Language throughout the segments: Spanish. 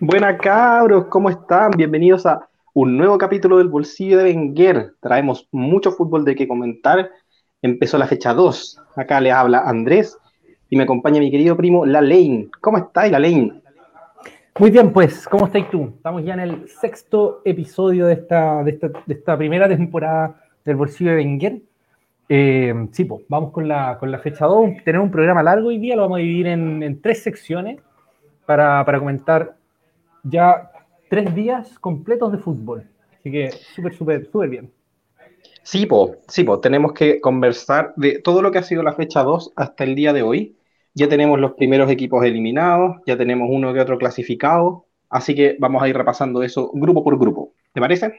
Buenas cabros, ¿cómo están? Bienvenidos a un nuevo capítulo del Bolsillo de Wenger. Traemos mucho fútbol de qué comentar. Empezó la fecha 2. Acá les habla Andrés y me acompaña mi querido primo La Lane. ¿Cómo estáis, La Lane? Muy bien, pues, ¿cómo estáis tú? Estamos ya en el sexto episodio de esta, de esta, primera temporada del Bolsillo de Wenger. Eh, sí, pues, vamos con la, con la fecha 2. Tenemos un programa largo hoy día, lo vamos a dividir en, en tres secciones para, para comentar ya tres días completos de fútbol. Así que súper, súper, súper bien. Sí, po, sí, po, tenemos que conversar de todo lo que ha sido la fecha 2 hasta el día de hoy. Ya tenemos los primeros equipos eliminados, ya tenemos uno que otro clasificado, así que vamos a ir repasando eso grupo por grupo. ¿Te parece?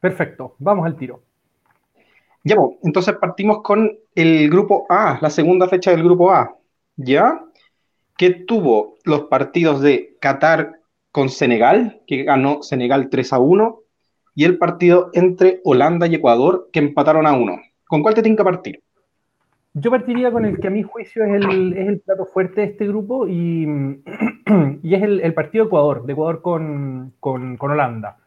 Perfecto, vamos al tiro. Ya, po, entonces partimos con el grupo A, la segunda fecha del grupo A. ¿Ya? Que tuvo los partidos de Qatar con Senegal, que ganó Senegal 3 a 1, y el partido entre Holanda y Ecuador, que empataron a 1. ¿Con cuál te tiene que partir? Yo partiría con el que a mi juicio es el, es el plato fuerte de este grupo y, y es el, partido Ecuador, de Ecuador con, con, con Holanda.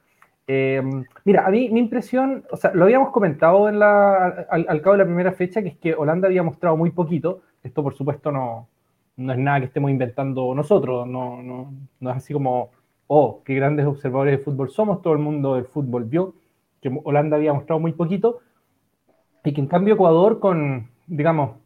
Eh, mira, a mí mi impresión, o sea, lo habíamos comentado en la, al, al, cabo de la primera fecha, que es que Holanda había mostrado muy poquito. Esto, por supuesto, no, no es nada que estemos inventando nosotros, no, no, no es así como oh, qué grandes observadores de fútbol somos, todo el mundo del fútbol vio que Holanda había mostrado muy poquito y que en cambio Ecuador con, digamos,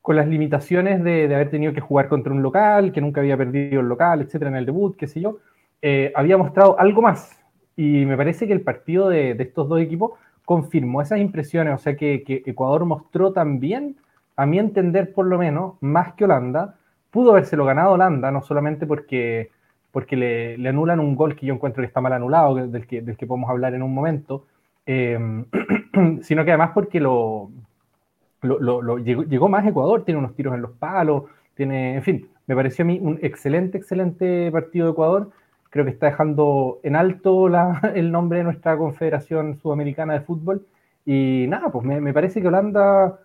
con las limitaciones de, de haber tenido que jugar contra un local, que nunca había perdido el local, etcétera, en el debut, qué sé yo, eh, había mostrado algo más. Y me parece que el partido de, de, estos dos equipos confirmó esas impresiones, o sea que, que Ecuador mostró también, a mi entender por lo menos, más que Holanda, pudo habérselo ganado Holanda, no solamente porque porque le, le, anulan un gol que yo encuentro que está mal anulado, del que, del que podemos hablar en un momento, eh, sino que además porque lo, lo, lo, lo llegó, llegó, más Ecuador, tiene unos tiros en los palos, tiene, en fin, me pareció a mí un excelente, excelente partido de Ecuador. Creo que está dejando en alto la, el nombre de nuestra Confederación Sudamericana de Fútbol. Y nada, pues me, me parece que Holanda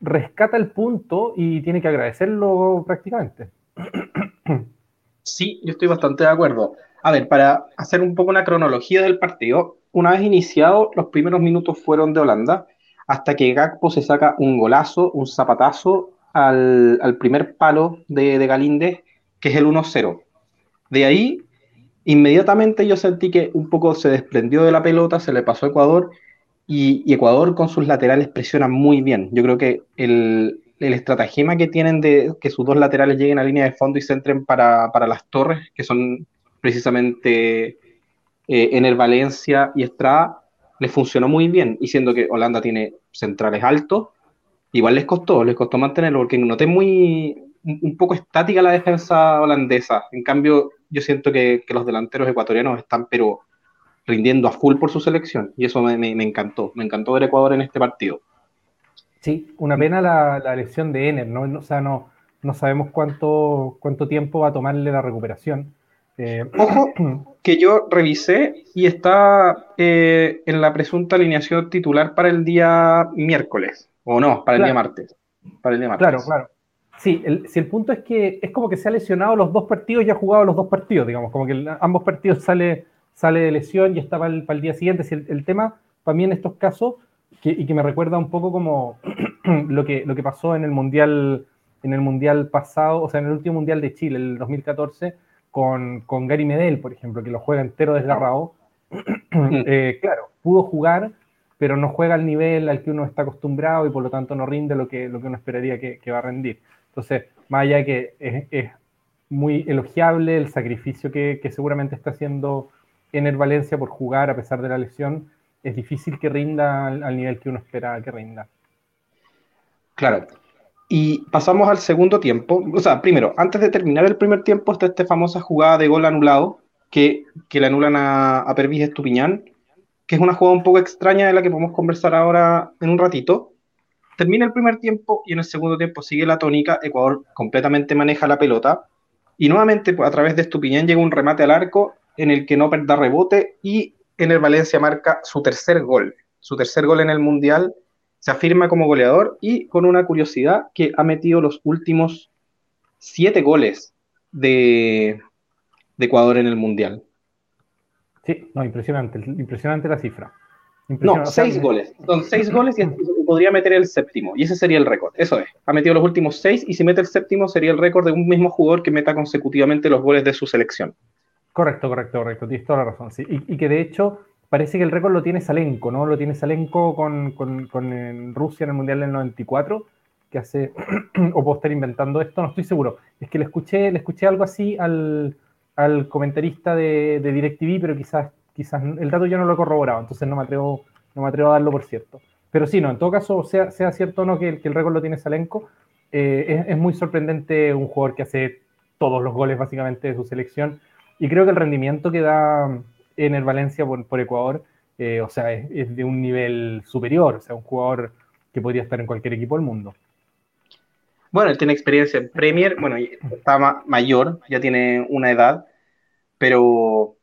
rescata el punto y tiene que agradecerlo prácticamente. Sí, yo estoy bastante de acuerdo. A ver, para hacer un poco una cronología del partido, una vez iniciado, los primeros minutos fueron de Holanda, hasta que Gakpo se saca un golazo, un zapatazo al, primer palo de, de Galíndez, que es el 1-0. De ahí, inmediatamente yo sentí que un poco se desprendió de la pelota, se le pasó a Ecuador, y, Ecuador con sus laterales presiona muy bien. Yo creo que el, el estratagema que tienen de que sus dos laterales lleguen a línea de fondo y se entren para, para las torres, que son precisamente eh, Ener Valencia y Estrada, les funcionó muy bien. Y siendo que Holanda tiene centrales altos, igual les costó, les costó mantenerlo, porque noté muy un poco estática la defensa holandesa. En cambio, yo siento que los delanteros ecuatorianos están, pero rindiendo a full por su selección. Y eso me, me, me encantó. Me encantó ver Ecuador en este partido. Sí, una pena la, la lesión de Ener, ¿no? O sea, no, no sabemos cuánto, cuánto tiempo va a tomarle la recuperación. Eh, Ojo, que yo revisé y está eh, en la presunta alineación titular para el día miércoles, o no, para el día martes. Para el día martes. Claro, claro. Sí, el, si el punto es que es como que se ha lesionado los dos partidos y ha jugado los dos partidos, digamos, como que ambos partidos sale, sale de lesión y está para el, para el día siguiente. Si el, el tema, para mí en estos casos, que, y que me recuerda un poco como lo que, lo que pasó en el mundial en el mundial pasado, o sea, en el último mundial de Chile, el 2014, con, con Gary Medel, por ejemplo, que lo juega entero desgarrado. eh, claro, pudo jugar, pero no juega al nivel al que uno está acostumbrado y por lo tanto no rinde lo que, lo que uno esperaría que, que va a rendir. Entonces, más allá que es, es muy elogiable el sacrificio que, que, seguramente está haciendo Ener Valencia por jugar a pesar de la lesión, es difícil que rinda al, al nivel que uno espera que rinda. Claro. Y pasamos al segundo tiempo. O sea, primero, antes de terminar el primer tiempo, está esta famosa jugada de gol anulado que, que le anulan a, a Pervis Estupiñán, que es una jugada un poco extraña de la que podemos conversar ahora en un ratito. Termina el primer tiempo y en el segundo tiempo sigue la tónica. Ecuador completamente maneja la pelota. Y nuevamente, a través de Estupiñán, llega un remate al arco en el que no da rebote y en el Valencia marca su tercer gol. Su tercer gol en el Mundial se afirma como goleador y con una curiosidad que ha metido los últimos siete goles de, de Ecuador en el Mundial. Sí, no, impresionante, impresionante la cifra. No, seis goles. Son seis goles y podría meter el séptimo. Y ese sería el récord. Eso es. Ha metido los últimos seis y si mete el séptimo sería el récord de un mismo jugador que meta consecutivamente los goles de su selección. Correcto, correcto, correcto. Tienes toda la razón. Sí. Y, que de hecho parece que el récord lo tiene Salenko, ¿no? Lo tiene Salenko con, con, Rusia en el Mundial del 94, que hace, o puedo estar inventando esto, no estoy seguro. Es que le escuché, le escuché algo así al, al comentarista de, de DirecTV, pero quizás quizás el dato yo no lo he corroborado, entonces no me atrevo, no me atrevo a darlo por cierto. Pero sí, no, en todo caso, sea, sea cierto o no que, el récord lo tiene Salenko, eh, es, muy sorprendente un jugador que hace todos los goles básicamente de su selección. Y creo que el rendimiento que da en el Valencia por, Ecuador, eh, o sea, es, de un nivel superior, o sea, un jugador que podría estar en cualquier equipo del mundo. Bueno, él tiene experiencia en Premier, bueno, está mayor, ya tiene una edad, pero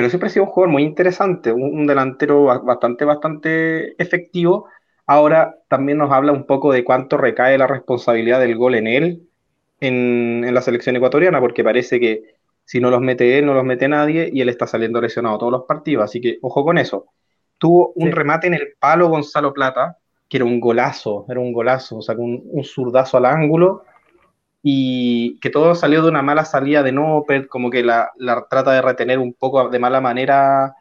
pero siempre ha sido un jugador muy interesante, un, delantero bastante, bastante efectivo. Ahora también nos habla un poco de cuánto recae la responsabilidad del gol en él en, la selección ecuatoriana, porque parece que si no los mete él, no los mete nadie, y él está saliendo lesionado todos los partidos, así que ojo con eso. Tuvo un remate en el palo Gonzalo Plata, que era un golazo, era un golazo, o sea, un, un zurdazo al ángulo, y que todo salió de una mala salida de Nopert, como que la, trata de retener un poco de mala manera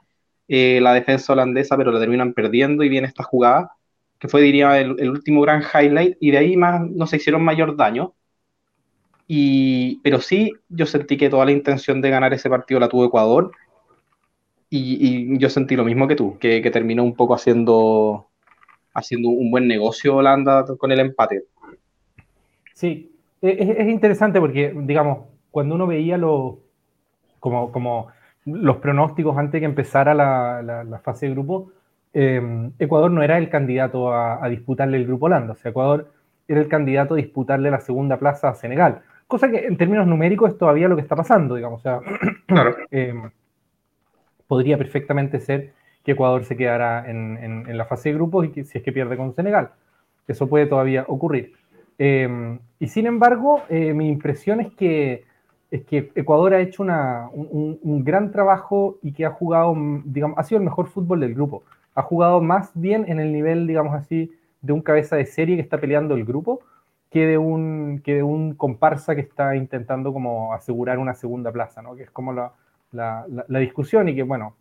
eh, la defensa holandesa, pero la terminan perdiendo y viene esta jugada, que fue, diría, el, último gran highlight, y de ahí más no se hicieron mayor daño. Y, pero sí, yo sentí que toda la intención de ganar ese partido la tuvo Ecuador, y, yo sentí lo mismo que tú, que, que terminó un poco haciendo, haciendo un buen negocio Holanda con el empate. Sí, es, interesante porque, digamos, cuando uno veía lo, como, como los pronósticos antes que empezara la, fase de grupo, eh, Ecuador no era el candidato a, disputarle el grupo Holanda. O sea, Ecuador era el candidato a disputarle la segunda plaza a Senegal. Cosa que en términos numéricos es todavía lo que está pasando, digamos. O sea, eh, podría perfectamente ser que Ecuador se quedara en, en, la fase de grupos y que, si es que pierde con Senegal. Eso puede todavía ocurrir. Em, y sin embargo, eh, mi impresión es que, es que Ecuador ha hecho un, gran trabajo y que ha jugado, digamos, ha sido el mejor fútbol del grupo. Ha jugado más bien en el nivel, digamos así, de un cabeza de serie que está peleando el grupo que de un, que de un comparsa que está intentando como asegurar una segunda plaza, ¿no? Que es como la, la, la discusión y que, bueno,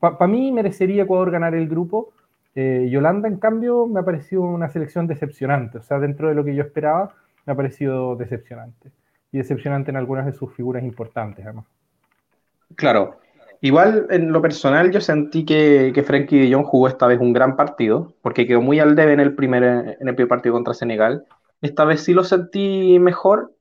para mí merecería Ecuador ganar el grupo, eh, Yolanda, en cambio, me ha parecido una selección decepcionante. O sea, dentro de lo que yo esperaba, me ha parecido decepcionante. Y decepcionante en algunas de sus figuras importantes, además. Claro. Igual, en lo personal, yo sentí que, que Frankie de Jong jugó esta vez un gran partido, porque quedó muy al debe en el, primer, en el primer partido contra Senegal. Esta vez sí lo sentí mejor,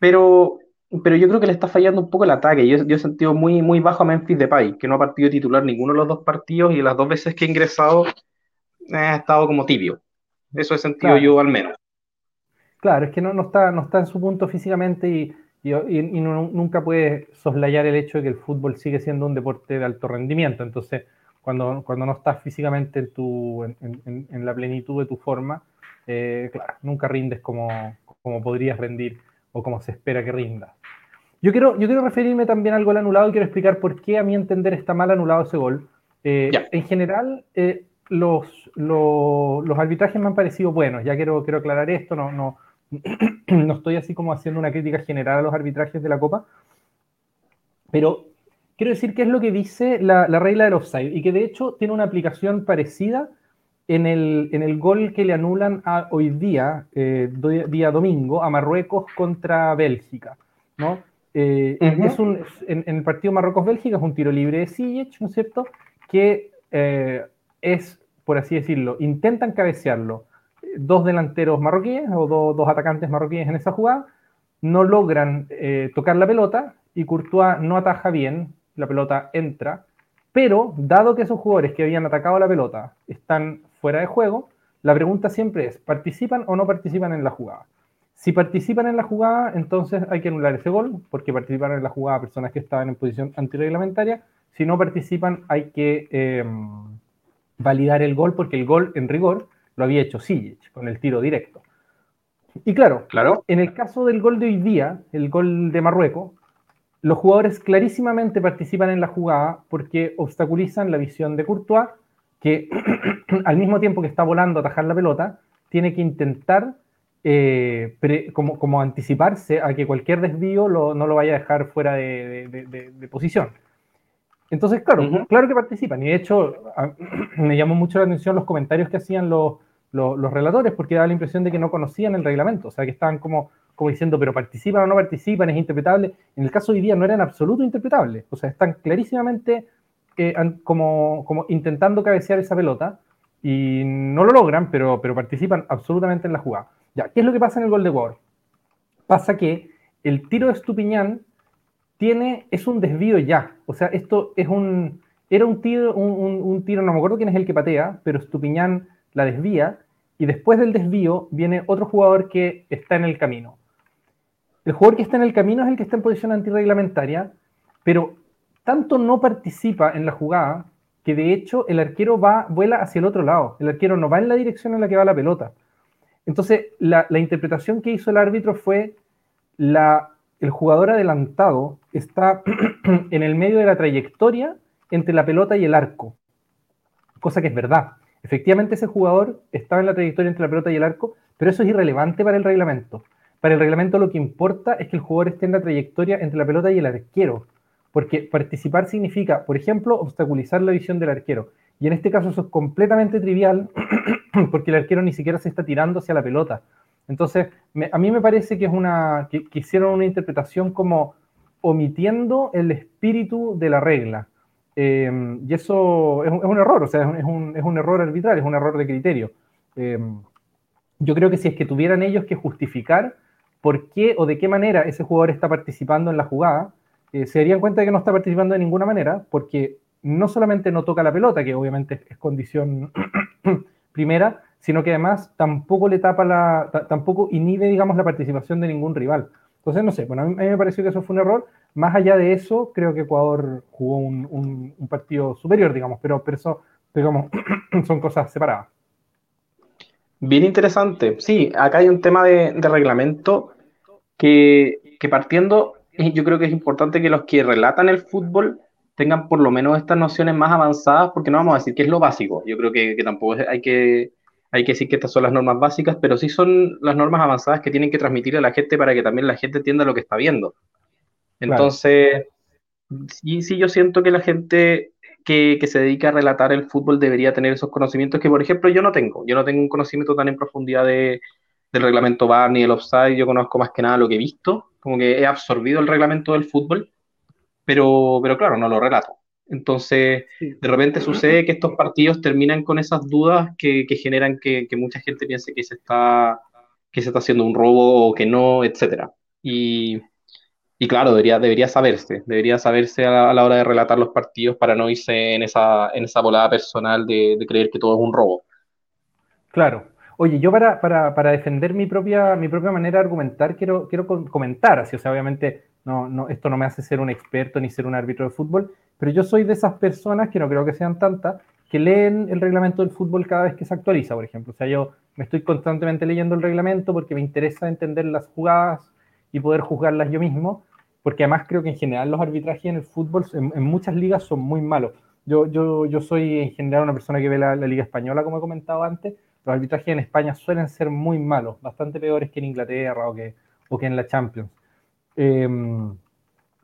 pero pero yo creo que le está fallando un poco el ataque. Yo, yo he sentido muy, muy bajo a Memphis Depay, que no ha partido titular ninguno de los dos partidos y las dos veces que ha ingresado eh, ha estado como tibio. Eso he sentido yo al menos. Claro, es que no, no, está, no está en su punto físicamente y, y, nunca puede soslayar el hecho de que el fútbol sigue siendo un deporte de alto rendimiento. Entonces, cuando, cuando no estás físicamente en, tu, en, en, la plenitud de tu forma, eh, claro, nunca rindes como, como podrías rendir o como se espera que rinda. Yo quiero, yo quiero referirme también al gol anulado y quiero explicar por qué a mi entender está mal anulado ese gol. Eh, en general, eh, los, los, arbitrajes me han parecido buenos. Ya quiero, quiero aclarar esto, no, no, no estoy así como haciendo una crítica general a los arbitrajes de la Copa. Pero quiero decir qué es lo que dice la, la regla del offside y que de hecho tiene una aplicación parecida en el, en el gol que le anulan a, hoy día, eh, día domingo, a Marruecos contra Bélgica. ¿no? Eh, es un, en, el partido Marruecos-Bélgica es un tiro libre de Ziyech, ¿no es cierto? Que eh, es, por así decirlo, intentan cabecearlo dos delanteros marroquíes o dos atacantes marroquíes en esa jugada, no logran eh, tocar la pelota y Courtois no ataja bien, la pelota entra, pero dado que esos jugadores que habían atacado la pelota están fuera de juego, la pregunta siempre es, ¿participan o no participan en la jugada? Si participan en la jugada, entonces hay que anular ese gol, porque participaron en la jugada personas que estaban en posición antirreglamentaria. Si no participan, hay que em, validar el gol, porque el gol, en rigor, lo había hecho Sijic con el tiro directo. Y claro, claro, en el caso del gol de hoy día, el gol de Marruecos, los jugadores clarísimamente participan en la jugada porque obstaculizan la visión de Courtois, que al mismo tiempo que está volando a atajar la pelota, tiene que intentar eh, como, anticiparse a que cualquier desvío no lo vaya a dejar fuera de, posición. Entonces, claro, claro que participan. Y de hecho, me llamó mucho la atención los comentarios que hacían los, los, relatores, porque daba la impresión de que no conocían el reglamento, o sea, que estaban como, como diciendo, pero participan o no participan, es interpretable. En el caso de hoy día no era en absoluto interpretable, o sea, están clarísimamente eh, como, como intentando cabecear esa pelota y no lo logran, pero, pero participan absolutamente en la jugada. Ya, ¿qué es lo que pasa en el gol de War? Pasa que el tiro de Estupiñán tiene, es un desvío ya. O sea, esto es un, era un tiro, un, tiro, no me acuerdo quién es el que patea, pero Estupiñán la desvía y después del desvío viene otro jugador que está en el camino. El jugador que está en el camino es el que está en posición antirreglamentaria, pero tanto no participa en la jugada que de hecho el arquero va, vuela hacia el otro lado. El arquero no va en la dirección en la que va la pelota. Entonces, la, interpretación que hizo el árbitro fue la, el jugador adelantado está en el medio de la trayectoria entre la pelota y el arco, cosa que es verdad. Efectivamente, ese jugador estaba en la trayectoria entre la pelota y el arco, pero eso es irrelevante para el reglamento. Para el reglamento lo que importa es que el jugador esté en la trayectoria entre la pelota y el arquero, porque participar significa, por ejemplo, obstaculizar la visión del arquero. Y en este caso eso es completamente trivial porque el arquero ni siquiera se está tirando hacia la pelota. Entonces, a mí me parece que es una que, hicieron una interpretación como omitiendo el espíritu de la regla. Em, y eso es un, error, o sea, es un, es un, error arbitral, es un error de criterio. Em, yo creo que si es que tuvieran ellos que justificar por qué o de qué manera ese jugador está participando en la jugada, eh, se darían cuenta de que no está participando de ninguna manera, porque no solamente no toca la pelota, que obviamente es condición primera, sino que además tampoco le tapa la, tampoco inhibe, digamos, la participación de ningún rival. Entonces, no sé, bueno, a mí, me pareció que eso fue un error. Más allá de eso, creo que Ecuador jugó un, partido superior, digamos, pero, pero eso, digamos, son cosas separadas. Bien interesante. Sí, acá hay un tema de, reglamento que, que partiendo, yo creo que es importante que los que relatan el fútbol tengan por lo menos estas nociones más avanzadas, porque no vamos a decir que es lo básico. Yo creo que, tampoco hay que, hay que decir que estas son las normas básicas, pero sí son las normas avanzadas que tienen que transmitir a la gente para que también la gente entienda lo que está viendo. Entonces, sí, sí, yo siento que la gente que, se dedica a relatar el fútbol debería tener esos conocimientos que, por ejemplo, yo no tengo. Yo no tengo un conocimiento tan en profundidad de, del reglamento VAR ni del offside. Yo conozco más que nada lo que he visto, como que he absorbido el reglamento del fútbol pero, pero claro, no lo relato. Entonces, de repente sucede que estos partidos terminan con esas dudas que, generan que, mucha gente piense que se está que se está haciendo un robo o que no, etcétera. Y, claro, debería, debería saberse, debería saberse a la, hora de relatar los partidos para no irse en esa, en esa volada personal de, creer que todo es un robo. Claro. Oye, yo para, para, defender mi propia, mi propia manera de argumentar, quiero, quiero comentar, así, o sea, obviamente no, no, esto no me hace ser un experto ni ser un árbitro de fútbol, pero yo soy de esas personas, que no creo que sean tantas, que leen el reglamento del fútbol cada vez que se actualiza, por ejemplo. O sea, yo me estoy constantemente leyendo el reglamento porque me interesa entender las jugadas y poder juzgarlas yo mismo, porque además creo que en general los arbitrajes en el fútbol en, muchas ligas son muy malos. Yo, yo, yo soy en general una persona que ve la, Liga Española, como he comentado antes. Los arbitrajes en España suelen ser muy malos, bastante peores que en Inglaterra o que, o que en la Champions. Em,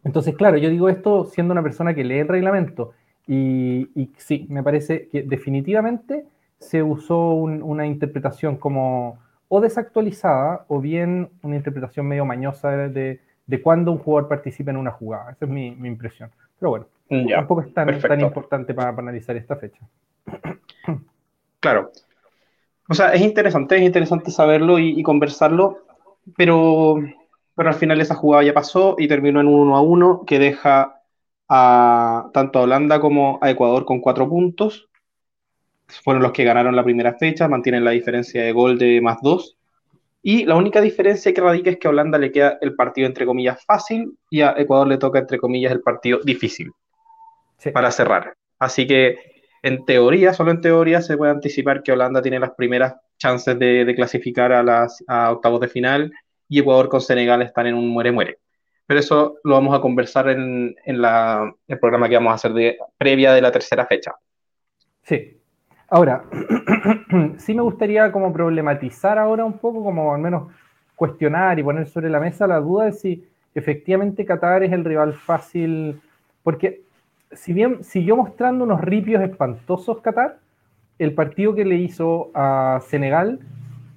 entonces, claro, yo digo esto siendo una persona que lee el reglamento y, sí, me parece que definitivamente se usó una interpretación como o desactualizada o bien una interpretación medio mañosa de, de cuándo un jugador participa en una jugada. Esa es mi, impresión. Pero bueno, tampoco es tan, tan importante para, analizar esta fecha. Claro. O sea, es interesante, es interesante saberlo y conversarlo, pero pero al final esa jugada ya pasó y terminó en un 1 a 1 que deja a tanto a Holanda como a Ecuador con cuatro puntos. Fueron los que ganaron la primera fecha, mantienen la diferencia de gol de más dos. Y la única diferencia que radica es que a Holanda le queda el partido entre comillas fácil y a Ecuador le toca entre comillas el partido difícil para cerrar. Así que en teoría, solo en teoría, se puede anticipar que Holanda tiene las primeras chances de, clasificar a, las, a octavos de final y Ecuador con Senegal están en un muere-muere. pero eso lo vamos a conversar en, el programa que vamos a hacer de, previa de la tercera fecha. Sí. Ahora, sí me gustaría como problematizar ahora un poco, como al menos cuestionar y poner sobre la mesa la duda de si efectivamente Qatar es el rival fácil, porque si bien siguió mostrando unos ripios espantosos Qatar, el partido que le hizo a Senegal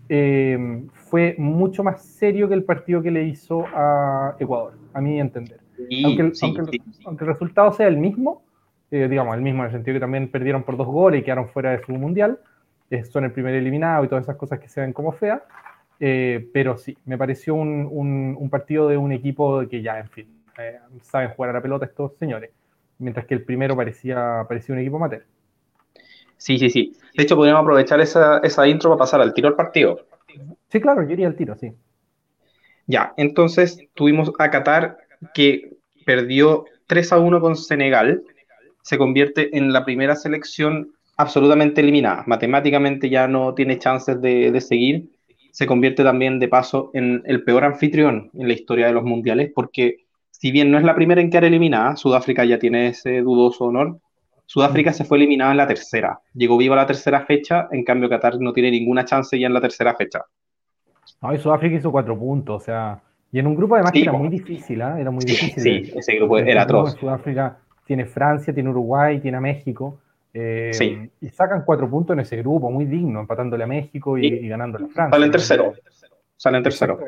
eh, fue mucho más serio que el partido que le hizo a Ecuador, a mi entender. aunque, el, resultado sea el mismo, eh, digamos, el mismo en el sentido que también perdieron por dos goles y quedaron fuera de su mundial, eh, son el primer eliminado y todas esas cosas que se ven como feas, pero sí, me pareció un, un, partido de un equipo que ya, en fin, saben jugar a la pelota estos señores, mientras que el primero parecía, parecía un equipo amateur. Sí, sí, sí. De hecho, podríamos aprovechar esa, esa intro para pasar al tiro al partido. Sí, claro, yo iría al tiro, sí. Ya, entonces tuvimos a Qatar que perdió 3 a 1 con Senegal, se convierte en la primera selección absolutamente eliminada. Matemáticamente ya no tiene chances de, de, seguir. Se convierte también de paso en el peor anfitrión en la historia de los mundiales, porque si bien no es la primera en quedar eliminada, Sudáfrica ya tiene ese dudoso honor, Sudáfrica se fue eliminada en la tercera. Llegó vivo a la tercera fecha, en cambio Qatar no tiene ninguna chance ya en la tercera fecha. No, y Sudáfrica hizo cuatro puntos, o sea, y en un grupo además que era muy difícil, ¿eh? era muy difícil. Sí, ese grupo era atroz. Sudáfrica tiene Francia, tiene Uruguay, tiene a México. Eh, sí. Y sacan cuatro puntos en ese grupo, muy digno, empatándole a México y, ganándole a Francia. Salen tercero. Salen tercero.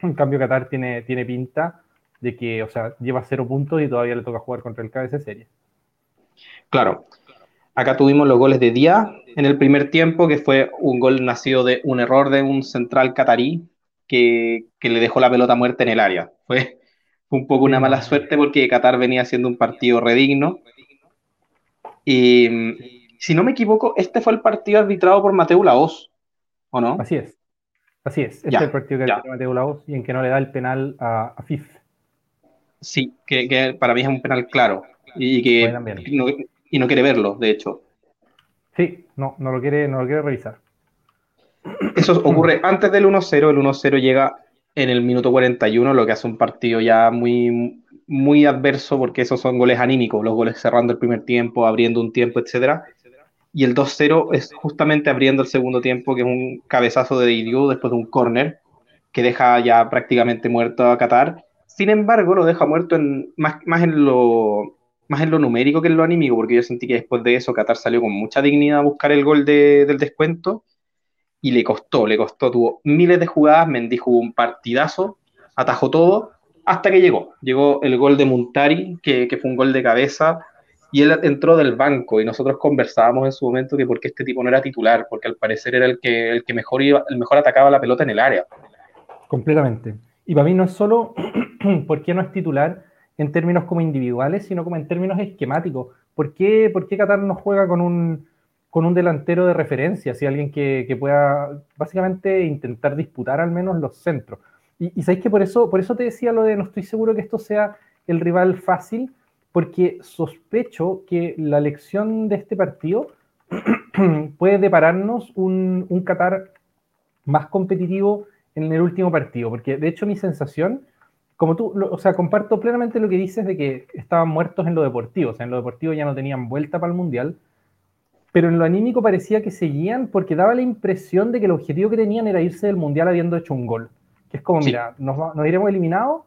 En cambio, Qatar tiene, tiene pinta de que, o sea, lleva cero puntos y todavía le toca jugar contra el KBC Serie. Claro. Acá tuvimos los goles de Día en el primer tiempo, que fue un gol nacido de un error de un central catarí que, le dejó la pelota muerta en el área. Fue, un poco una mala suerte porque Qatar venía haciendo un partido redigno. Y si no me equivoco, este fue el partido arbitrado por Mateo Laos, ¿o no? Así es. Así es. Este es el partido que arbitró Mateo Laos y en que no le da el penal a, FIF. Sí, que, para mí es un penal claro. Y que y no quiere verlo, de hecho. Sí, no, no lo quiere, no lo quiere revisar. Eso ocurre antes del 1-0, el 1-0 llega en el minuto 41, lo que hace un partido ya muy, muy adverso, porque esos son goles anímicos, los goles cerrando el primer tiempo, abriendo un tiempo, etc. Y el 2-0 es justamente abriendo el segundo tiempo, que es un cabezazo de Didiu después de un córner, que deja ya prácticamente muerto a Qatar. Sin embargo, lo deja muerto en, más, en lo más en lo numérico que en lo anímico, porque yo sentí que después de eso Qatar salió con mucha dignidad a buscar el gol del descuento y le costó, le costó, tuvo miles de jugadas, Mendy jugó un partidazo, atajó todo, hasta que llegó. Llegó el gol de Muntari, que, fue un gol de cabeza, y él entró del banco y nosotros conversábamos en su momento que porque este tipo no era titular, porque al parecer era el que, el que mejor, iba, el mejor atacaba la pelota en el área. Completamente. Y para mí no es solo porque no es titular, en términos como individuales, sino como en términos esquemáticos. ¿Por qué, por qué Qatar no juega con un, con un delantero de referencia? Si alguien que, que, pueda básicamente intentar disputar al menos los centros. Y, y sabéis que por eso, por eso te decía lo de no estoy seguro que esto sea el rival fácil, porque sospecho que la elección de este partido puede depararnos un, un Qatar más competitivo en el último partido, porque de hecho mi sensación como tú, o sea, comparto plenamente lo que dices de que estaban muertos en lo deportivo, o sea, en lo deportivo ya no tenían vuelta para el Mundial, pero en lo anímico parecía que seguían porque daba la impresión de que el objetivo que tenían era irse del Mundial habiendo hecho un gol, que es como, mira, nos, iremos eliminados,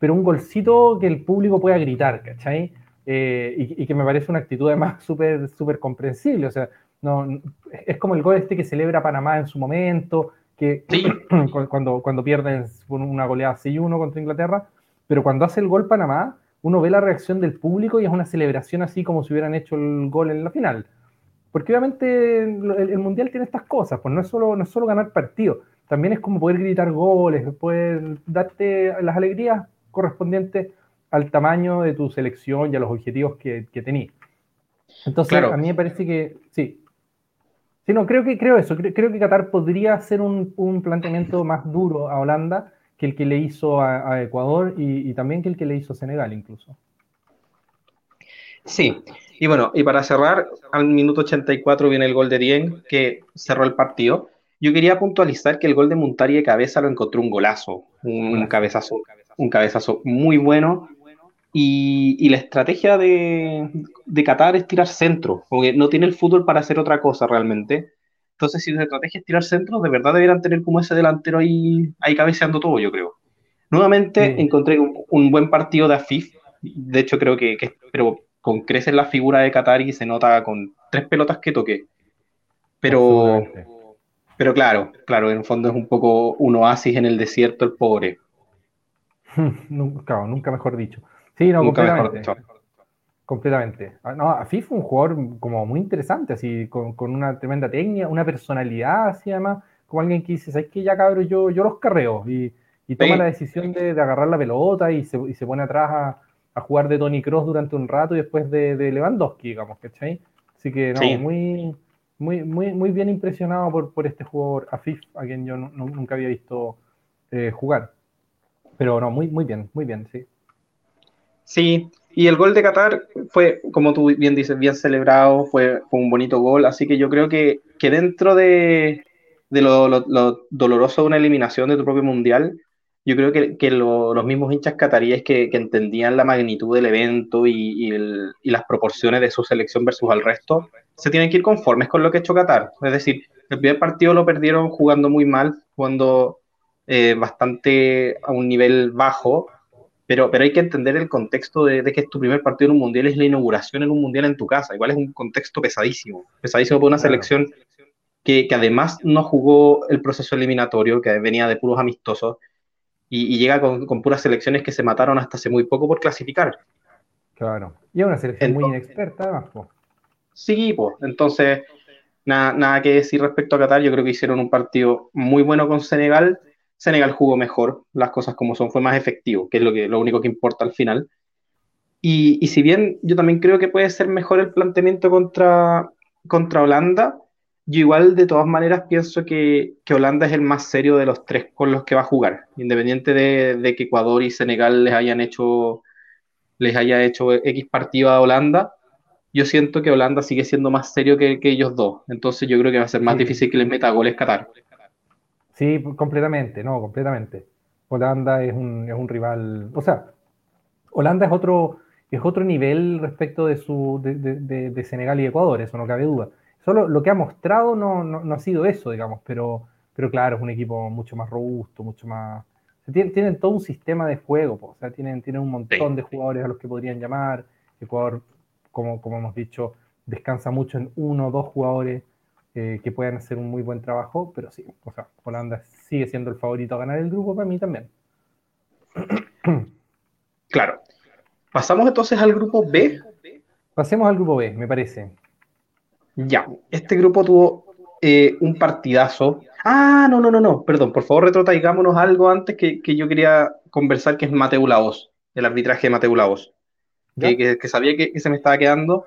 pero un golcito que el público pueda gritar, ¿cachai? Eh, y, que me parece una actitud además súper súper comprensible, o sea, no, es como el gol este que celebra Panamá en su momento, que cuando, cuando pierden una goleada 6-1 contra Inglaterra, pero cuando hace el gol Panamá, uno ve la reacción del público y es una celebración así como si hubieran hecho el gol en la final. Porque obviamente el, Mundial tiene estas cosas, pues no es, solo, no es solo ganar partidos, también es como poder gritar goles, poder darte las alegrías correspondientes al tamaño de tu selección y a los objetivos que, que tenías. Entonces, a mí me parece que, sí, Sí, no, creo que creo eso. Creo, que Qatar podría hacer un, planteamiento más duro a Holanda que el que le hizo a, Ecuador y, también que el que le hizo a Senegal incluso. Sí, y bueno, y para cerrar, al minuto 84 viene el gol de Dien que cerró el partido. Yo quería puntualizar que el gol de Muntari de cabeza lo encontró un golazo, un, cabezazo un cabezazo muy bueno. Y, la estrategia de, de, Qatar es tirar centro, porque no tiene el fútbol para hacer otra cosa realmente. Entonces, si la estrategia es tirar centro, de verdad deberían tener como ese delantero ahí, ahí cabeceando todo, yo creo. Nuevamente encontré un, buen partido de Afif. De hecho, creo que, pero con crece la figura de Qatar y se nota con tres pelotas que toque. Pero, pero claro, claro, en el fondo es un poco un oasis en el desierto, el pobre. nunca, nunca mejor dicho. Sí, no, completamente. Completamente. Ah, no, Afif fue un jugador como muy interesante, así, con, una tremenda técnica, una personalidad, así además, como alguien que dice, ¿sabes qué? Ya cabrón, yo, yo los carreo. Y, toma la decisión de, agarrar la pelota y se, y se pone atrás a, a, jugar de Tony Cross durante un rato y después de, de Lewandowski, digamos, ¿cachai? Así que, no, muy, muy, muy, muy bien impresionado por, por este jugador Afif, a quien yo nunca había visto eh, jugar. Pero no, muy, muy bien, muy bien, sí. Sí, y el gol de Qatar fue, como tú bien dices, bien celebrado, fue, un bonito gol, así que yo creo que, que dentro de, de lo, doloroso de una eliminación de tu propio mundial, yo creo que, que los mismos hinchas cataríes que, que, entendían la magnitud del evento y, y, las proporciones de su selección versus al resto, se tienen que ir conformes con lo que ha hecho Qatar. Es decir, el primer partido lo perdieron jugando muy mal, jugando eh, bastante a un nivel bajo, pero, pero hay que entender el contexto de, que es tu primer partido en un mundial, es la inauguración en un mundial en tu casa. Igual es un contexto pesadísimo, pesadísimo por una selección que, que, además no jugó el proceso eliminatorio, que venía de puros amistosos, y, llega con, con, puras selecciones que se mataron hasta hace muy poco por clasificar. Claro, y es una selección muy inexperta. Sí, pues, entonces, nada, nada que decir respecto a Qatar, yo creo que hicieron un partido muy bueno con Senegal Senegal jugó mejor, las cosas como son, fue más efectivo, que es lo, que, lo único que importa al final. Y, y si bien yo también creo que puede ser mejor el planteamiento contra, contra Holanda, yo igual de todas maneras pienso que, que, Holanda es el más serio de los tres con los que va a jugar, independiente de, de que Ecuador y Senegal les hayan hecho les haya hecho X partido a Holanda, yo siento que Holanda sigue siendo más serio que, que ellos dos. Entonces yo creo que va a ser más difícil que les meta goles Qatar. Sí, completamente, no, completamente. Holanda es un, es un rival, o sea, Holanda es otro, es otro nivel respecto de, su, de, de, Senegal y Ecuador, eso no cabe duda. Solo lo que ha mostrado no, no, ha sido eso, digamos, pero, pero claro, es un equipo mucho más robusto, mucho más... Tienen, tienen todo un sistema de juego, o sea, tienen, tienen un montón de jugadores a los que podrían llamar. Ecuador, como, como hemos dicho, descansa mucho en uno o dos jugadores eh, que puedan hacer un muy buen trabajo, pero sí, o sea, Holanda sigue siendo el favorito a ganar el grupo para mí también. Claro. ¿Pasamos entonces al grupo B? Pasemos al grupo B, me parece. Ya, este grupo tuvo eh, un partidazo. Ah, no, no, no, no, perdón, por favor retrotraigámonos algo antes que, que yo quería conversar, que es Mateo Laos, el arbitraje de Mateo Laos. Que, que, sabía que, se me estaba quedando,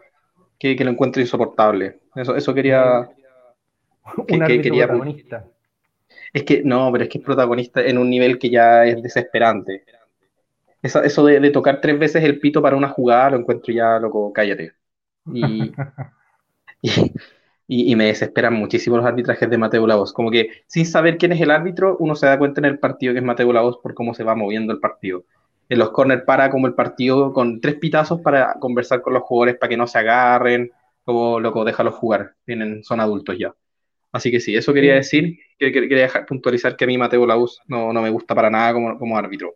que, lo encuentro insoportable. Eso, eso quería, un árbitro protagonista. Es que no, pero es que es protagonista en un nivel que ya es desesperante. Eso, eso de, tocar tres veces el pito para una jugada lo encuentro ya loco, cállate. Y, y, me desesperan muchísimo los arbitrajes de Mateo Lavos. Como que sin saber quién es el árbitro, uno se da cuenta en el partido que es Mateo Lavos por cómo se va moviendo el partido. En los corners para como el partido con tres pitazos para conversar con los jugadores para que no se agarren, como loco, déjalos jugar. Tienen, son adultos ya. Así que sí, eso quería decir, que, quería dejar, puntualizar que a mí Mateo Laus no, no me gusta para nada como, como, árbitro.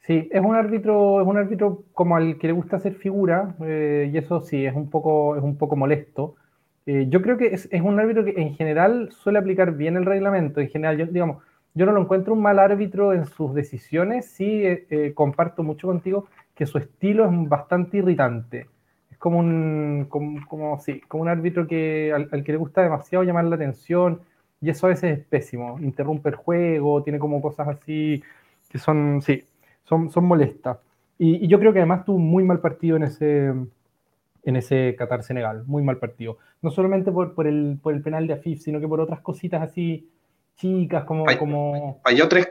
Sí, es un árbitro, es un árbitro como al que le gusta hacer figura, eh, y eso sí, es un poco, es un poco molesto. Eh, yo creo que es, es, un árbitro que en general suele aplicar bien el reglamento. En general, yo, digamos, yo no lo encuentro un mal árbitro en sus decisiones, sí eh, comparto mucho contigo que su estilo es bastante irritante como un, como, sí, como un árbitro que, al, que le gusta demasiado llamar la atención y eso a veces es pésimo, interrumpe el juego, tiene como cosas así que son, sí, son, son molestas. Y, yo creo que además tuvo un muy mal partido en ese, en ese Qatar-Senegal, muy mal partido. No solamente por, por, el, por el penal de Afif, sino que por otras cositas así chicas, como... Falló, como... falló tres.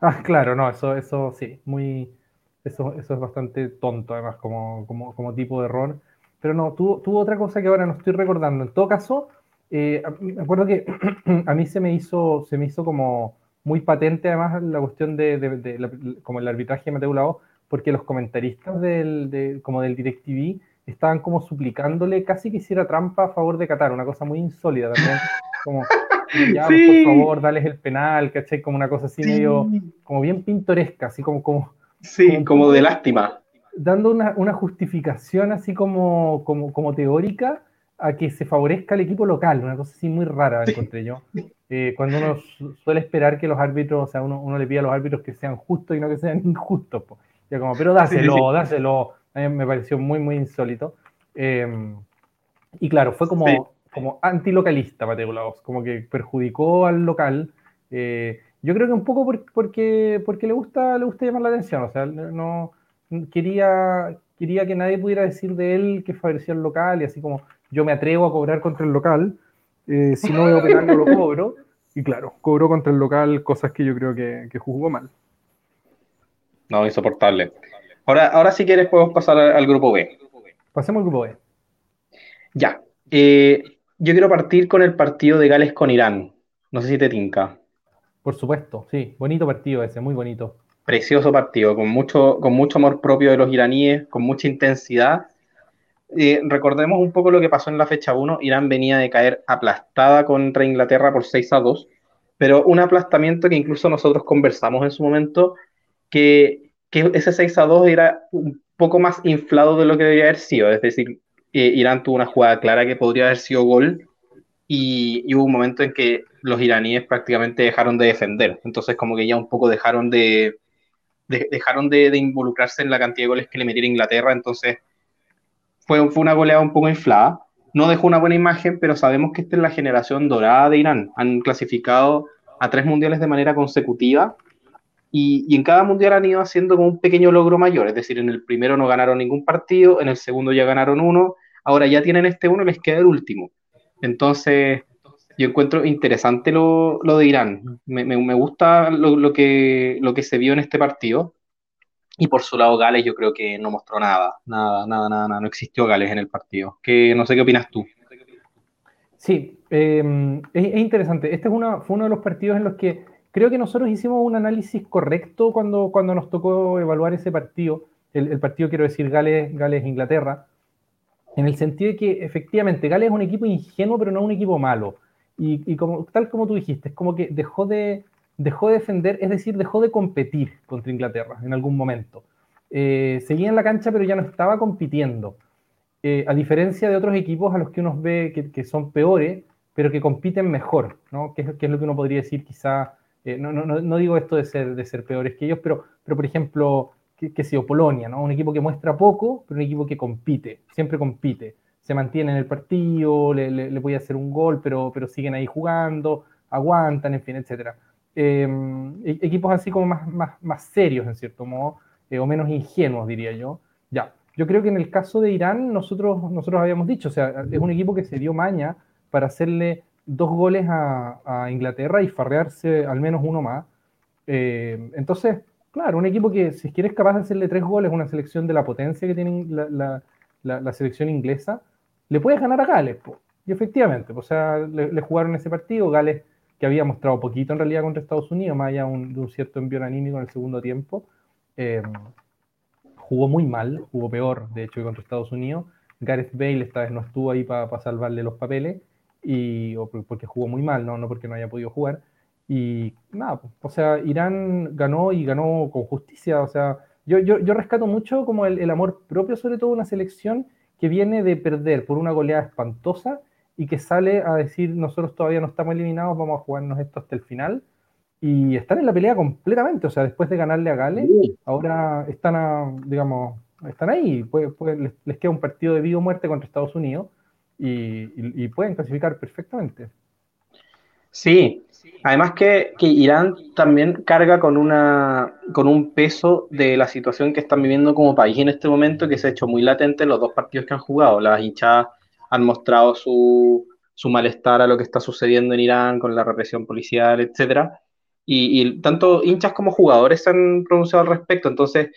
Ah, claro, no, eso, eso sí, muy eso, eso es bastante tonto, además, como, como, como tipo de error. Pero no, tuvo, tuvo, otra cosa que ahora no estoy recordando. En todo caso, eh, me acuerdo que a mí se me hizo, se me hizo como, muy patente además la cuestión de, como el arbitraje de Mateo Lao, porque los comentaristas del, como del DirecTV estaban como suplicándole casi que hiciera trampa a favor de Qatar, una cosa muy insólita también, como ya, por favor, dales el penal, ¿cachai? Como una cosa así medio, como bien pintoresca, así como... como sí, como, de lástima. Dando una, una, justificación así como, como, como teórica a que se favorezca el equipo local, una cosa así muy rara, encontré yo. Eh, cuando uno suele esperar que los árbitros, o sea, uno, uno, le pide a los árbitros que sean justos y no que sean injustos. Ya como, pero dáselo, dáselo. A mí me pareció muy, muy insólito. Eh, y claro, fue como, como antilocalista, Mateo Laos, como que perjudicó al local. Eh, yo creo que un poco porque, porque le, gusta, le gusta llamar la atención, o sea, no quería, quería que nadie pudiera decir de él que favorecía al local y así como yo me atrevo a cobrar contra el local, eh, si no veo penal no lo cobro. Y claro, cobró contra el local cosas que yo creo que, que jugó mal. No, insoportable. Ahora, ahora si quieres podemos pasar al, grupo B. Pasemos al grupo B. Ya. Eh, yo quiero partir con el partido de Gales con Irán. No sé si te tinca. Por supuesto, sí. Bonito partido ese, muy bonito. Precioso partido, con mucho, con mucho amor propio de los iraníes, con mucha intensidad eh, recordemos un poco lo que pasó en la fecha 1. Irán venía de caer aplastada contra Inglaterra por 6 a 2, pero un aplastamiento que incluso nosotros conversamos en su momento, que, ese 6 a 2 era un poco más inflado de lo que debía haber sido. Es decir, eh, Irán tuvo una jugada clara que podría haber sido gol y, hubo un momento en que los iraníes prácticamente dejaron de defender. Entonces como que ya un poco dejaron de, dejaron de, involucrarse en la cantidad de goles que le metiera Inglaterra. Entonces fue, una goleada un poco inflada. No dejó una buena imagen, pero sabemos que esta es la generación dorada de Irán. Han clasificado a tres mundiales de manera consecutiva y, en cada mundial han ido haciendo como un pequeño logro mayor. Es decir, en el primero no ganaron ningún partido, en el segundo ya ganaron uno, ahora ya tienen este uno, les queda el último. Entonces, yo encuentro interesante lo, de Irán. Me, gusta lo, que, lo que se vio en este partido. Y por su lado, Gales yo creo que no mostró nada, nada, nada, nada, nada. no existió Gales en el partido. Que, no sé qué opinas tú. Sí, em, es, interesante. Este es una, fue uno de los partidos en los que creo que nosotros hicimos un análisis correcto cuando, cuando nos tocó evaluar ese partido. El, partido, quiero decir, Gales, Gales-Inglaterra. En el sentido de que efectivamente Gales es un equipo ingenuo, pero no un equipo malo. Y, como, tal como tú dijiste, es como que dejó de, dejó de defender, es decir, dejó de competir contra Inglaterra en algún momento. Eh, seguía en la cancha, pero ya no estaba compitiendo. Eh, a diferencia de otros equipos a los que uno ve que, son peores, pero que compiten mejor, ¿no? Que, es lo que uno podría decir quizá, eh, no, no, no, digo esto de ser, de ser peores que ellos, pero, pero por ejemplo, que, que sea Polonia, ¿no? Un equipo que muestra poco, pero un equipo que compite, siempre compite. Se mantiene en el partido, le, le, le puede hacer un gol, pero, pero siguen ahí jugando, aguantan, en fin, etcétera. Em, e-, equipos así como más, más, más serios, en cierto modo, eh, o menos ingenuos, diría yo. Ya, yo creo que en el caso de Irán, nosotros, nosotros habíamos dicho, o sea, es un equipo que se dio maña para hacerle dos goles a, Inglaterra y farrearse al menos uno más. Eh, entonces, claro, un equipo que si quieres capaz de hacerle tres goles, una selección de la potencia que tiene la, la, selección inglesa, le puedes ganar a Gales. Y efectivamente, o sea, le, jugaron ese partido, Gales que había mostrado poquito en realidad contra Estados Unidos, más allá de un cierto envío anímico en el segundo tiempo. Eh, jugó muy mal, jugó peor, de hecho, que contra Estados Unidos. Gareth Bale esta vez no estuvo ahí para salvarle los papeles, y, porque jugó muy mal, ¿no? no porque no haya podido jugar. Y nada, o sea, Irán ganó y ganó con justicia. O sea, yo, yo, yo rescato mucho como el, el amor propio, sobre todo una selección que viene de perder por una goleada espantosa y que sale a decir nosotros todavía no estamos eliminados, vamos a jugarnos esto hasta el final. Y están en la pelea completamente, o sea, después de ganarle a Gales, ahora están, a, digamos, están ahí, les, queda un partido de vida o muerte contra Estados Unidos y, pueden clasificar perfectamente. Sí, además que, que, Irán también carga con, una, con un peso de la situación que están viviendo como país en este momento, que se ha hecho muy latente en los dos partidos que han jugado. Las hinchadas han mostrado su, malestar a lo que está sucediendo en Irán con la represión policial, etcétera. Y, tanto hinchas como jugadores se han pronunciado al respecto. Entonces,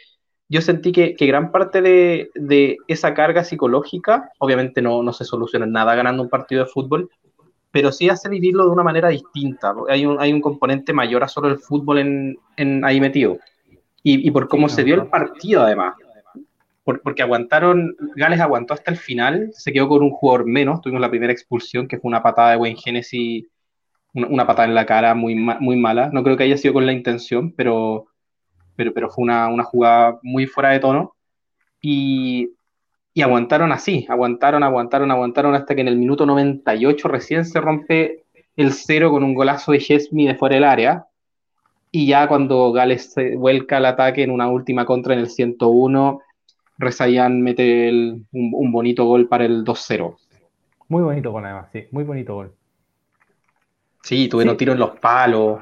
yo sentí que, gran parte de, esa carga psicológica, obviamente no, no se soluciona nada ganando un partido de fútbol, pero sí hace vivirlo de una manera distinta. Hay un, hay un componente mayor a solo el fútbol en, en ahí metido. Y, y por cómo se dio el partido, además. porque aguantaron, Gales aguantó hasta el final, se quedó con un jugador menos. Tuvimos la primera expulsión, que fue una patada de Wayne Genesis, una, una patada en la cara muy, muy mala. No creo que haya sido con la intención, pero, pero, pero fue una, una jugada muy fuera de tono. Y, y aguantaron así, aguantaron, aguantaron, aguantaron hasta que en el minuto 98 recién se rompe el cero con un golazo de Chesney de fuera del área. Y ya cuando Gales se vuelca al ataque en una última contra en el 101, Rezayan mete un, bonito gol para el 2-0. Muy bonito gol, además, sí, muy bonito gol. Sí, tuvieron tiro en los palos.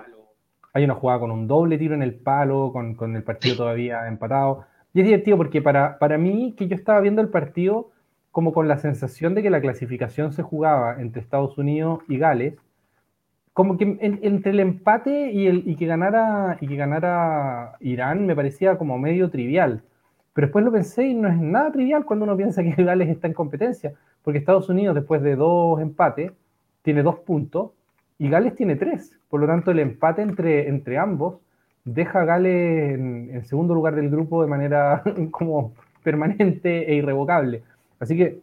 Hay una jugada con un doble tiro en el palo, con, con el partido todavía empatado. Y es divertido porque para, para mí, que yo estaba viendo el partido como con la sensación de que la clasificación se jugaba entre Estados Unidos y Gales, como que entre el empate y, el, y, que ganara, y que ganara Irán me parecía como medio trivial. Pero después lo pensé y no es nada trivial cuando uno piensa que Gales está en competencia, porque Estados Unidos después de dos empates tiene dos puntos y Gales tiene tres. Por lo tanto, el empate entre, entre ambos deja a Gales en, segundo lugar del grupo de manera como permanente e irrevocable. Así que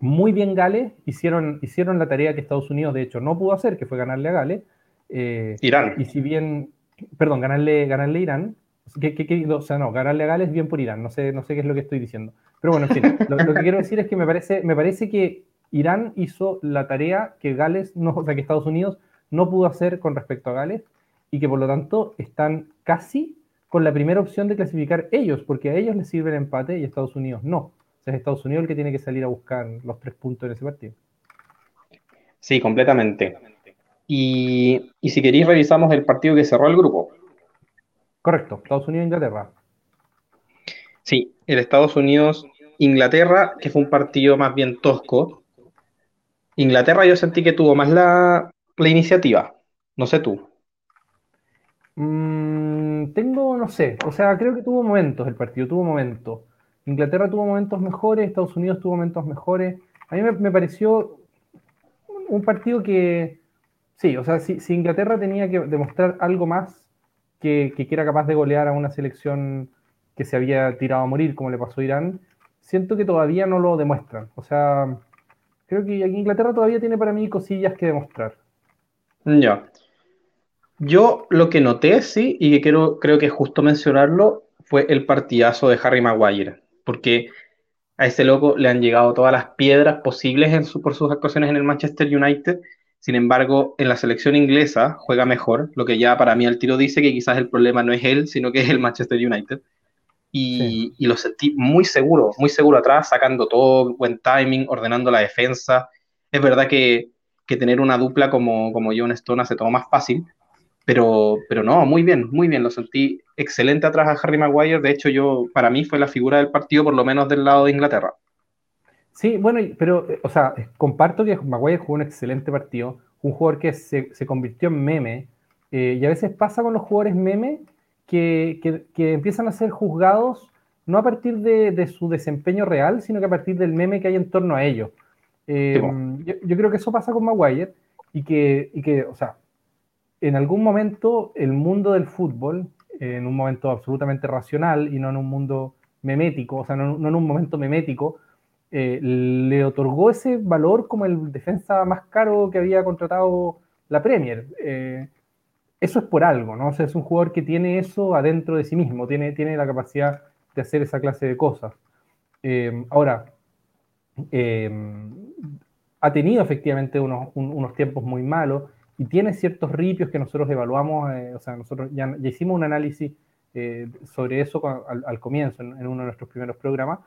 muy bien Gales, hicieron, hicieron la tarea que Estados Unidos de hecho no pudo hacer, que fue ganarle a Gales. Eh, Irán. Y si bien, perdón, ganarle, ganarle a Irán, que, o sea, no, ganarle a Gales bien por Irán, no sé, no sé qué es lo que estoy diciendo. Pero bueno, en fin, lo, que quiero decir es que me parece, me parece que Irán hizo la tarea que Gales, no, o sea, que Estados Unidos no pudo hacer con respecto a Gales y que por lo tanto están casi con la primera opción de clasificar ellos, porque a ellos les sirve el empate y a Estados Unidos no. O sea, es Estados Unidos el que tiene que salir a buscar los tres puntos en ese partido. Sí, completamente. Y, si queréis, revisamos el partido que cerró el grupo. Correcto, Estados Unidos-Inglaterra. Sí, el Estados Unidos-Inglaterra, que fue un partido más bien tosco. Inglaterra yo sentí que tuvo más la, la iniciativa, no sé tú. Mm, tengo, no sé, o sea, creo que tuvo momentos el partido, tuvo momentos. Inglaterra tuvo momentos mejores, Estados Unidos tuvo momentos mejores. A mí me, pareció un partido que, sí, o sea, si, Inglaterra tenía que demostrar algo más que, que, era capaz de golear a una selección que se había tirado a morir, como le pasó a Irán, siento que todavía no lo demuestran. O sea, creo que Inglaterra todavía tiene para mí cosillas que demostrar. Ya. Yo lo que noté, sí, y que creo, creo que es justo mencionarlo, fue el partidazo de Harry Maguire, porque a ese loco le han llegado todas las piedras posibles en su, por sus actuaciones en el Manchester United. Sin embargo, en la selección inglesa juega mejor, lo que ya para mí al tiro dice que quizás el problema no es él, sino que es el Manchester United. Y, y lo sentí muy seguro, muy seguro atrás, sacando todo, buen timing, ordenando la defensa. Es verdad que, que tener una dupla como, como John Stone hace todo más fácil, pero, pero no, muy bien, muy bien. Lo sentí excelente atrás a Harry Maguire. De hecho, yo, para mí fue la figura del partido, por lo menos del lado de Inglaterra. Sí, bueno, pero, o sea, comparto que Maguire jugó un excelente partido. Un jugador que se, se convirtió en meme. Eh, y a veces pasa con los jugadores meme que, que, que, empiezan a ser juzgados no a partir de, de, su desempeño real, sino que a partir del meme que hay en torno a ellos. Eh, yo, yo, creo que eso pasa con Maguire y que, y que, o sea, en algún momento el mundo del fútbol, en un momento absolutamente racional y no en un mundo memético, o sea, no, en un momento memético, eh, le otorgó ese valor como el defensa más caro que había contratado la Premier. Eh, eso es por algo, ¿no? O sea, es un jugador que tiene eso adentro de sí mismo, tiene, tiene la capacidad de hacer esa clase de cosas. Eh, ahora, ha tenido efectivamente unos, unos tiempos muy malos y tiene ciertos ripios que nosotros evaluamos, eh, o sea, nosotros ya, hicimos un análisis eh, sobre eso al, comienzo, en, uno de nuestros primeros programas.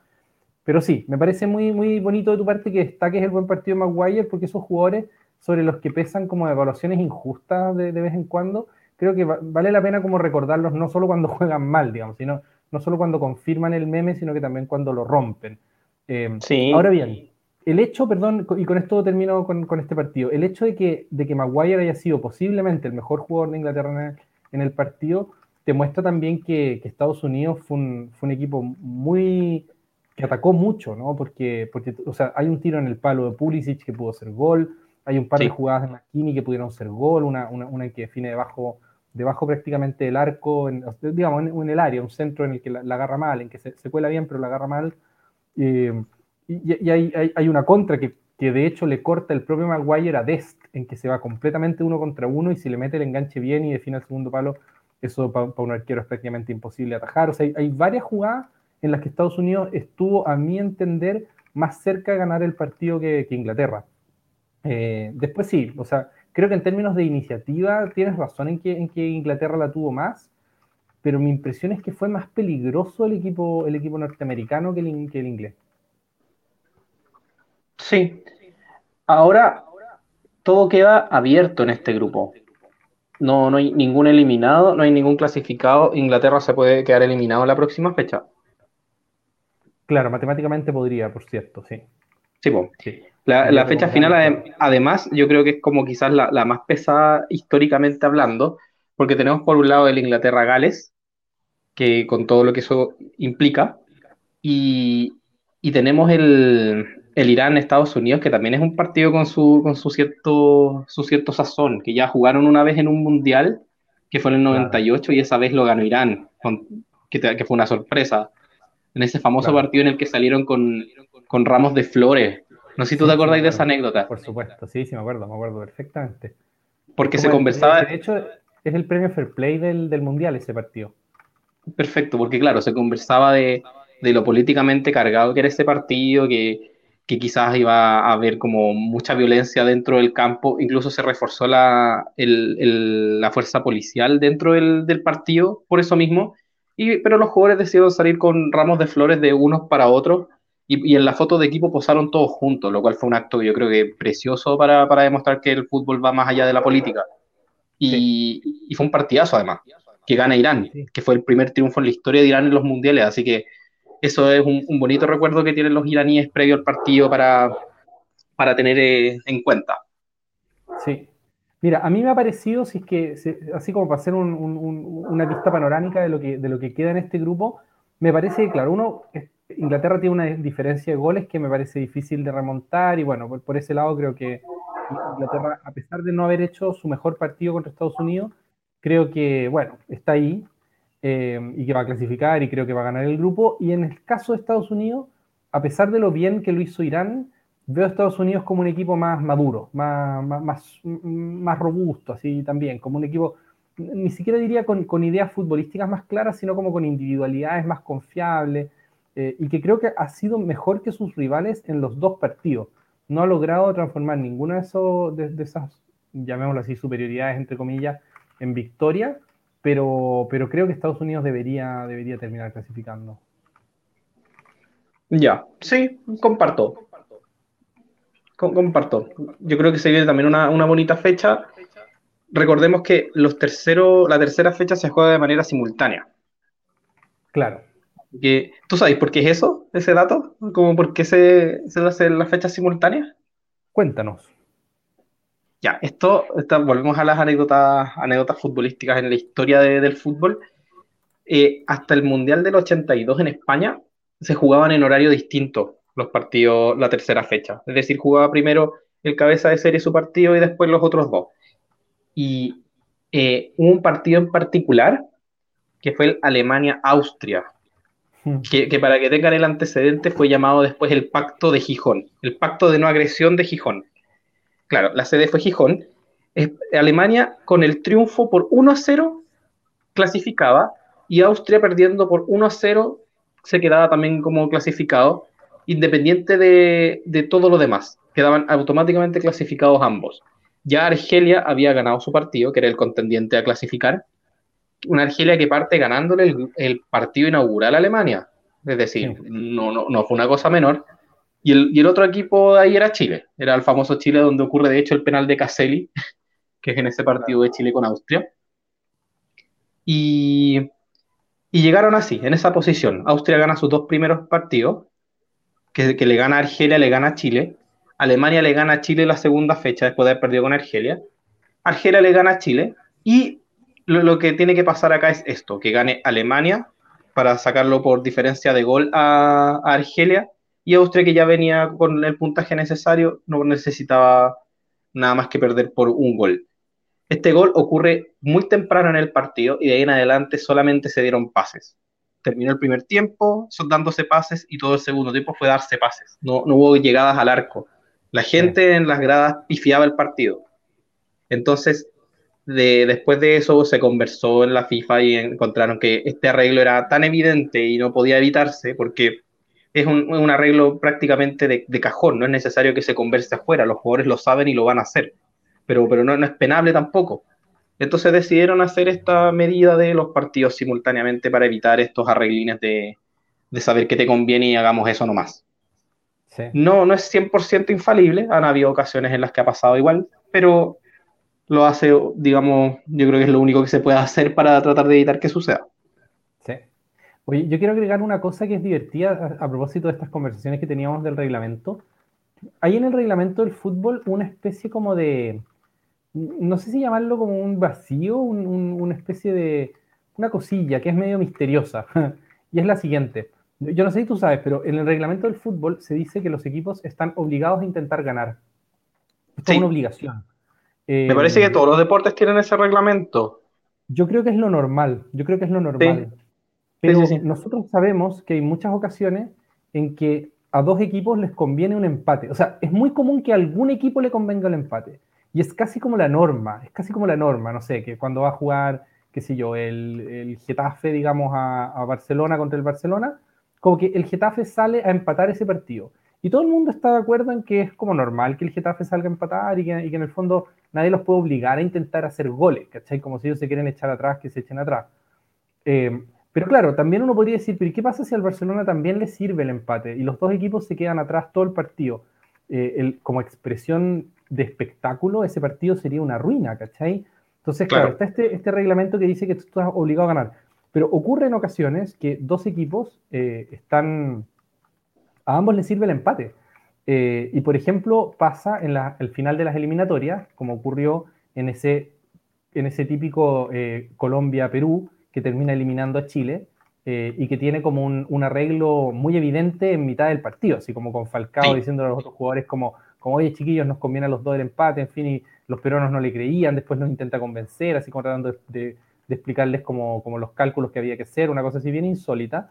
Pero sí, me parece muy, muy bonito de tu parte que destaques el buen partido de Maguire, porque esos jugadores sobre los que pesan como evaluaciones injustas de, vez en cuando, creo que vale la pena como recordarlos no solo cuando juegan mal, digamos, sino no solo cuando confirman el meme, sino que también cuando lo rompen. Eh, sí. Ahora bien, el hecho, perdón, y con esto termino con, este partido, el hecho de que, de que Maguire haya sido posiblemente el mejor jugador de Inglaterra en el, partido, te muestra también que, Estados Unidos fue un, equipo muy que atacó mucho, ¿no? Porque, porque, o sea, hay un tiro en el palo de Pulisic que pudo hacer gol, Hay un par de jugadas de McKinney que pudieron ser gol, una, una, que define debajo, debajo prácticamente del arco, digamos, en, el área, un centro en el que la, agarra mal, en que se, cuela bien, pero la agarra mal. Eh, y, hay, una contra que, que, de hecho le corta el propio Maguire a Dest, en que se va completamente uno contra uno y si le mete el enganche bien y define el segundo palo, eso para, un arquero es prácticamente imposible atajar. O sea, hay, varias jugadas en las que Estados Unidos estuvo, a mi entender, más cerca de ganar el partido que, Inglaterra. Eh, después sí, o sea, creo que en términos de iniciativa tienes razón en que, Inglaterra la tuvo más, pero mi impresión es que fue más peligroso el equipo, el equipo norteamericano que el inglés. Sí. Ahora todo queda abierto en este grupo. No, no hay ningún eliminado, no hay ningún clasificado. Inglaterra se puede quedar eliminado en la próxima fecha. Claro, matemáticamente podría, por cierto, sí. Sí, pues. La, fecha final, además, yo creo que es como quizás la, más pesada históricamente hablando, porque tenemos por un lado el Inglaterra-Gales, que con todo lo que eso implica, y, y tenemos el, el Irán-Estados Unidos, que también es un partido con su, con su cierto, su cierto sazón, que ya jugaron una vez en un mundial, que fue en el 98, y esa vez lo ganó Irán, que, que, fue una sorpresa. En ese famoso partido en el que salieron con, con, ramos de flores. No sé si tú te acordáis de esa anécdota. Por supuesto, sí, sí, me acuerdo, me acuerdo perfectamente. Porque se conversaba. De hecho, es el premio Fair Play del, del mundial ese partido. Perfecto, porque claro, se conversaba de, de lo políticamente cargado que era ese partido, que que quizás iba a haber como mucha violencia dentro del campo, incluso se reforzó la, la fuerza policial dentro del, del, partido por eso mismo, y, pero los jugadores decidieron salir con ramos de flores de unos para otros, y, y, en la foto de equipo posaron todos juntos, lo cual fue un acto yo creo que precioso para, para demostrar que el fútbol va más allá de la política. Y, y fue un partidazo además, que gana Irán, que fue el primer triunfo en la historia de Irán en los mundiales, así que eso es un, bonito recuerdo que tienen los iraníes previo al partido para, para tener eh, en cuenta. Sí. Mira, a mí me ha parecido, si es que, así como para hacer una vista panorámica de lo, que, de lo que queda en este grupo, me parece, claro, uno, Inglaterra tiene una diferencia de goles que me parece difícil de remontar y bueno, por, por ese lado creo que Inglaterra, a pesar de no haber hecho su mejor partido contra Estados Unidos, creo que, bueno, está ahí, eh, y que va a clasificar y creo que va a ganar el grupo. Y en el caso de Estados Unidos, a pesar de lo bien que lo hizo Irán, veo a Estados Unidos como un equipo más maduro, más, más, más, robusto, así también, como un equipo, ni siquiera diría con, ideas futbolísticas más claras, sino como con individualidades más confiables, eh, y que creo que ha sido mejor que sus rivales en los dos partidos. No ha logrado transformar ninguna de, esos, de esas, llamémoslo así, superioridades, entre comillas, en victoria, pero, pero creo que Estados Unidos debería, debería terminar clasificando. Ya, sí, comparto. comparto. Yo creo que se viene también una, bonita fecha. Recordemos que los terceros, la tercera fecha se juega de manera simultánea. Claro. Que, ¿Tú sabes por qué es eso, ese dato? ¿Cómo por qué se, se hacen las fechas simultáneas? Cuéntanos. Ya, esto, volvemos a las anécdotas, anécdotas futbolísticas en la historia del fútbol. Eh, hasta el Mundial del 82 en España se jugaban en horario distinto los partidos, la tercera fecha. Es decir, jugaba primero el cabeza de serie su partido y después los otros dos. Y eh, hubo un partido en particular que fue el Alemania-Austria, hmm. que, que, para que tengan el antecedente fue llamado después el Pacto de Gijón, el Pacto de No Agresión de Gijón claro, la sede fue Gijón, Alemania con el triunfo por 1-0 clasificaba y Austria perdiendo por 1-0 se quedaba también como clasificado, independiente de, de, todo lo demás. Quedaban automáticamente clasificados ambos. Ya Argelia había ganado su partido, que era el contendiente a clasificar. Una Argelia que parte ganándole el, partido inaugural a Alemania. Es decir, no, no, no fue una cosa menor. Y el, otro equipo de ahí era Chile, era el famoso Chile donde ocurre de hecho el penal de Caselli, que es en ese partido de Chile con Austria. Y, llegaron así, en esa posición. Austria gana sus dos primeros partidos, que, le gana a Argelia, le gana a Chile. Alemania le gana a Chile la segunda fecha después de haber perdido con Argelia. Argelia le gana a Chile. Y lo, que tiene que pasar acá es esto, que gane Alemania para sacarlo por diferencia de gol a Argelia y Austria, que ya venía con el puntaje necesario, no necesitaba nada más que perder por un gol. Este gol ocurre muy temprano en el partido y de ahí en adelante solamente se dieron pases. Terminó el primer tiempo, son dándose pases y todo el segundo tiempo fue darse pases. No, no hubo llegadas al arco. La gente en las gradas pifiaba el partido. Entonces, de, después de eso se conversó en la FIFA y encontraron que este arreglo era tan evidente y no podía evitarse porque es un, arreglo prácticamente de, cajón, no es necesario que se converse afuera, los jugadores lo saben y lo van a hacer, pero, pero no, es penable tampoco. Entonces decidieron hacer esta medida de los partidos simultáneamente para evitar estos arreglines de, saber qué te conviene y hagamos eso nomás. No, no es 100% infalible, han habido ocasiones en las que ha pasado igual, pero lo hace, digamos, yo creo que es lo único que se puede hacer para tratar de evitar que suceda. Oye, yo quiero agregar una cosa que es divertida a, propósito de estas conversaciones que teníamos del reglamento. Hay en el reglamento del fútbol una especie como de, no sé si llamarlo como un vacío, una especie de, una cosilla que es medio misteriosa. y es la siguiente. Yo no sé si tú sabes, pero en el reglamento del fútbol se dice que los equipos están obligados a intentar ganar. Es una obligación. Me parece que eh, todos los deportes tienen ese reglamento. Yo creo que es lo normal, yo creo que es lo normal. Pero nosotros sabemos que hay muchas ocasiones en que a dos equipos les conviene un empate. O sea, es muy común que a algún equipo le convenga el empate. Y es casi como la norma, es casi como la norma, no sé, que cuando va a jugar, qué sé yo, el, el Getafe, digamos, a, a Barcelona contra el Barcelona, como que el Getafe sale a empatar ese partido. Y todo el mundo está de acuerdo en que es como normal que el Getafe salga a empatar y que, y que en el fondo nadie los puede obligar a intentar hacer goles, ¿cachai? Como si ellos se quieren echar atrás, que se echen atrás. Eh, pero claro, también uno podría decir, pero ¿qué pasa si al Barcelona también le sirve el empate y los dos equipos se quedan atrás todo el partido? Eh, como expresión de espectáculo, ese partido sería una ruina, ¿cachai? Entonces, claro, está este, este, reglamento que dice que tú estás obligado a ganar. Pero ocurre en ocasiones que dos equipos eh, están, a ambos les sirve el empate. Eh, y por ejemplo, pasa en el final de las eliminatorias, como ocurrió en ese, en ese típico eh, Colombia-Perú, que termina eliminando a Chile, eh, y que tiene como un, arreglo muy evidente en mitad del partido, así como con Falcao diciendo a los otros jugadores como, como, oye chiquillos, nos conviene a los dos el empate, en fin, y los peruanos no le creían, después nos intenta convencer, así como tratando de, explicarles como, como, los cálculos que había que hacer, una cosa así bien insólita.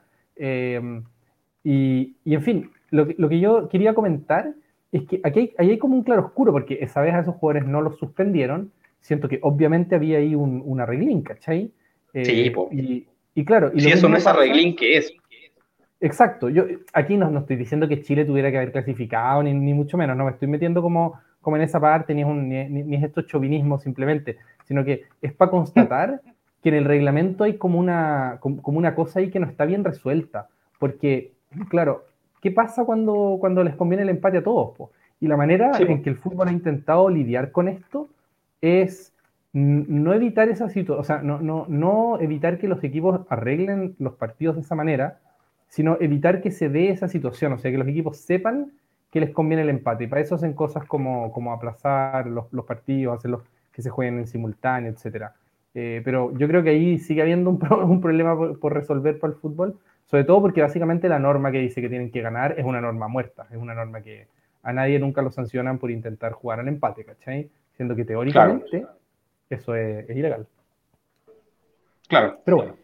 y, y en fin, lo que, yo quería comentar es que aquí hay, hay como un claro oscuro, porque esa vez a esos jugadores no los suspendieron. Siento que obviamente había ahí un, un arreglín, ¿cachai? Eh, sí, y, y, claro. Y si eso no es arreglín, ¿qué es? Exacto. Yo aquí no, no, estoy diciendo que Chile tuviera que haber clasificado, ni, ni, mucho menos. No me estoy metiendo como, como en esa parte, ni es, un, ni, ni es esto chauvinismo simplemente, sino que es para constatar que en el reglamento hay como una, como una cosa ahí que no está bien resuelta. Porque, claro, ¿qué pasa cuando, cuando les conviene el empate a todos? Y la manera en que el fútbol ha intentado lidiar con esto es no evitar esa situación, o sea, no, no, no evitar que los equipos arreglen los partidos de esa manera, sino evitar que se dé esa situación, o sea, que los equipos sepan que les conviene el empate. Y para eso hacen cosas como, como aplazar los, los partidos, hacerlos que se jueguen en simultáneo, etc. Eh, pero yo creo que ahí sigue habiendo un, un problema por, resolver para el fútbol, sobre todo porque básicamente la norma que dice que tienen que ganar es una norma muerta, es una norma que a nadie nunca lo sancionan por intentar jugar al empate, ¿cachai? Siendo que teóricamente eso es, ilegal. Claro. Pero bueno.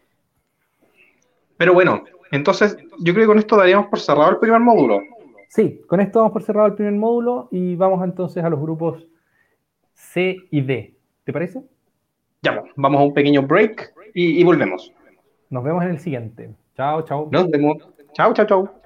Pero bueno, entonces yo creo que con esto daríamos por cerrado el primer módulo. Sí, con esto vamos por cerrado el primer módulo y vamos entonces a los grupos C y D. ¿Te parece? Ya, vamos a un pequeño break y volvemos. Nos vemos en el siguiente. Chao, chao. Nos vemos. Chao, chao, chao.